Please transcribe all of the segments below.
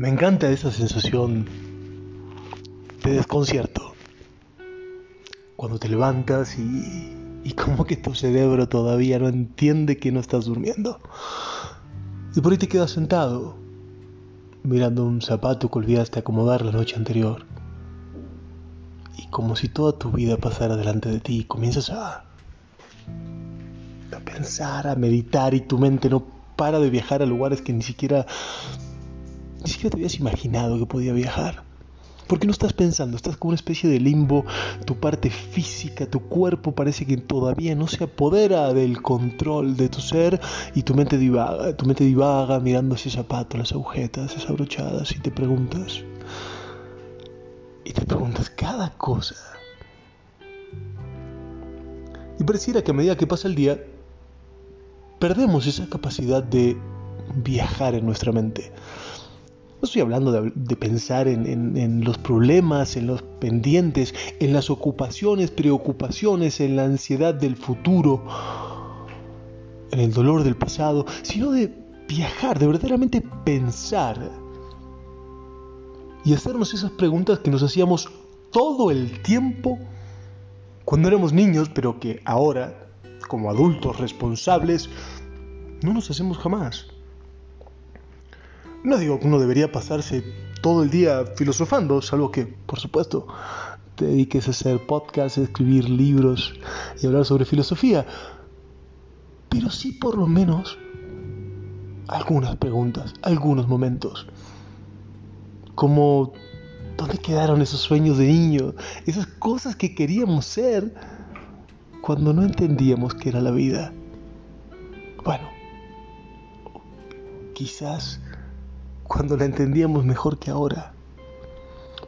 Me encanta esa sensación de desconcierto. Cuando te levantas y, y como que tu cerebro todavía no entiende que no estás durmiendo. Y por ahí te quedas sentado, mirando un zapato que olvidaste acomodar la noche anterior. Y como si toda tu vida pasara delante de ti, comienzas a, a pensar, a meditar y tu mente no para de viajar a lugares que ni siquiera ni siquiera te habías imaginado que podía viajar. Porque no estás pensando, estás como una especie de limbo, tu parte física, tu cuerpo parece que todavía no se apodera del control de tu ser y tu mente divaga, tu mente divaga mirando ese zapato, las agujetas desabrochadas y te preguntas, y te preguntas cada cosa. Y pareciera que a medida que pasa el día, perdemos esa capacidad de viajar en nuestra mente. No estoy hablando de, pensar en, los problemas, en los pendientes, en las ocupaciones, preocupaciones, en la ansiedad del futuro, en el dolor del pasado, sino de viajar, de verdaderamente pensar y hacernos esas preguntas que nos hacíamos todo el tiempo cuando éramos niños, pero que ahora, como adultos responsables, no nos hacemos jamás. No digo que uno debería pasarse todo el día filosofando, salvo que, por supuesto, te dediques a hacer podcasts, escribir libros y hablar sobre filosofía. Pero sí por lo menos algunas preguntas, algunos momentos. Como, ¿dónde quedaron esos sueños de niño? Esas cosas que queríamos ser cuando no entendíamos qué era la vida. Bueno, quizás cuando la entendíamos mejor que ahora.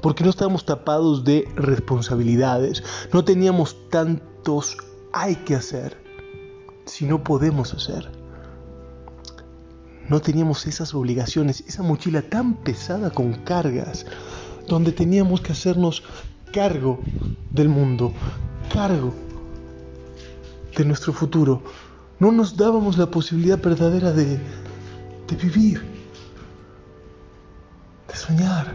Porque no estábamos tapados de responsabilidades, no teníamos tantos hay que hacer, si no podemos hacer. No teníamos esas obligaciones, esa mochila tan pesada con cargas, donde teníamos que hacernos cargo del mundo, cargo de nuestro futuro. No nos dábamos la posibilidad verdadera de, de vivir de soñar,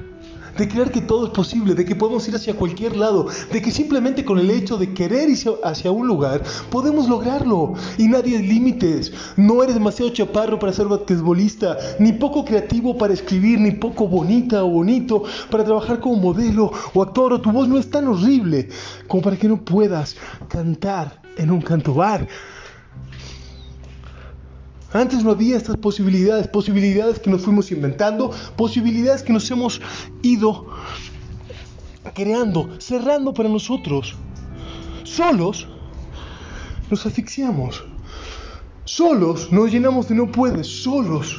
de creer que todo es posible, de que podemos ir hacia cualquier lado, de que simplemente con el hecho de querer ir hacia un lugar podemos lograrlo y nadie es límites. No eres demasiado chaparro para ser basquetbolista, ni poco creativo para escribir, ni poco bonita o bonito para trabajar como modelo o actor, o tu voz no es tan horrible como para que no puedas cantar en un canto bar antes no había estas posibilidades, posibilidades que nos fuimos inventando, posibilidades que nos hemos ido creando, cerrando para nosotros. Solos nos asfixiamos. Solos nos llenamos de no puedes, solos.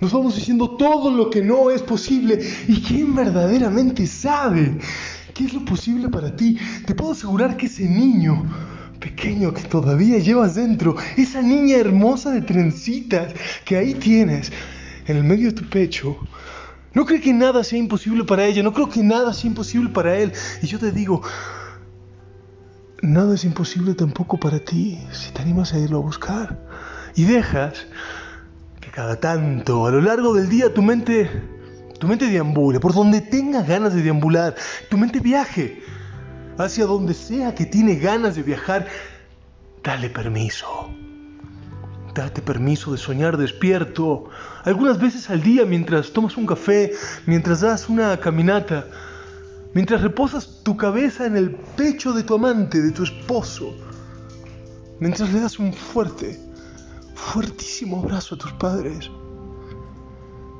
Nos vamos diciendo todo lo que no es posible. ¿Y quién verdaderamente sabe qué es lo posible para ti? Te puedo asegurar que ese niño pequeño que todavía llevas dentro, esa niña hermosa de trencitas que ahí tienes en el medio de tu pecho, no cree que nada sea imposible para ella, no creo que nada sea imposible para él. Y yo te digo, nada es imposible tampoco para ti si te animas a irlo a buscar. Y dejas que cada tanto, a lo largo del día, tu mente, tu mente deambule, por donde tengas ganas de deambular, tu mente viaje hacia donde sea que tiene ganas de viajar, dale permiso. Date permiso de soñar despierto, algunas veces al día mientras tomas un café, mientras das una caminata, mientras reposas tu cabeza en el pecho de tu amante, de tu esposo, mientras le das un fuerte, fuertísimo abrazo a tus padres.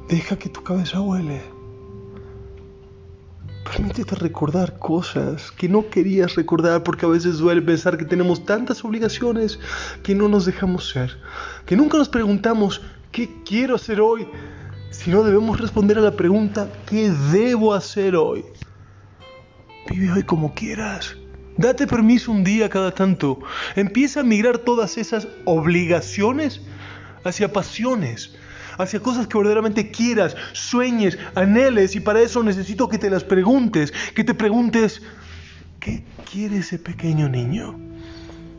Deja que tu cabeza huele. Permítete recordar cosas que no querías recordar porque a veces duele pensar que tenemos tantas obligaciones que no nos dejamos ser, que nunca nos preguntamos qué quiero hacer hoy, sino debemos responder a la pregunta ¿qué debo hacer hoy? Vive hoy como quieras. Date permiso un día cada tanto. Empieza a migrar todas esas obligaciones hacia pasiones, hacia cosas que verdaderamente quieras, sueñes, anheles y para eso necesito que te las preguntes, que te preguntes, ¿qué quiere ese pequeño niño?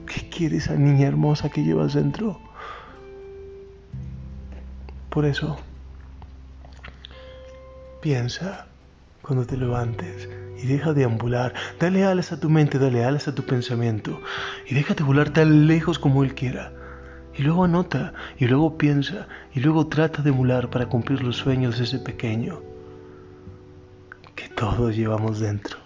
¿Qué quiere esa niña hermosa que llevas dentro? Por eso, Piensa cuando te levantes y deja de ambular. Dale alas a tu mente, dale alas a tu pensamiento y déjate volar tan lejos como Él quiera. Y luego anota, y luego piensa, y luego trata de emular para cumplir los sueños de ese pequeño que todos llevamos dentro.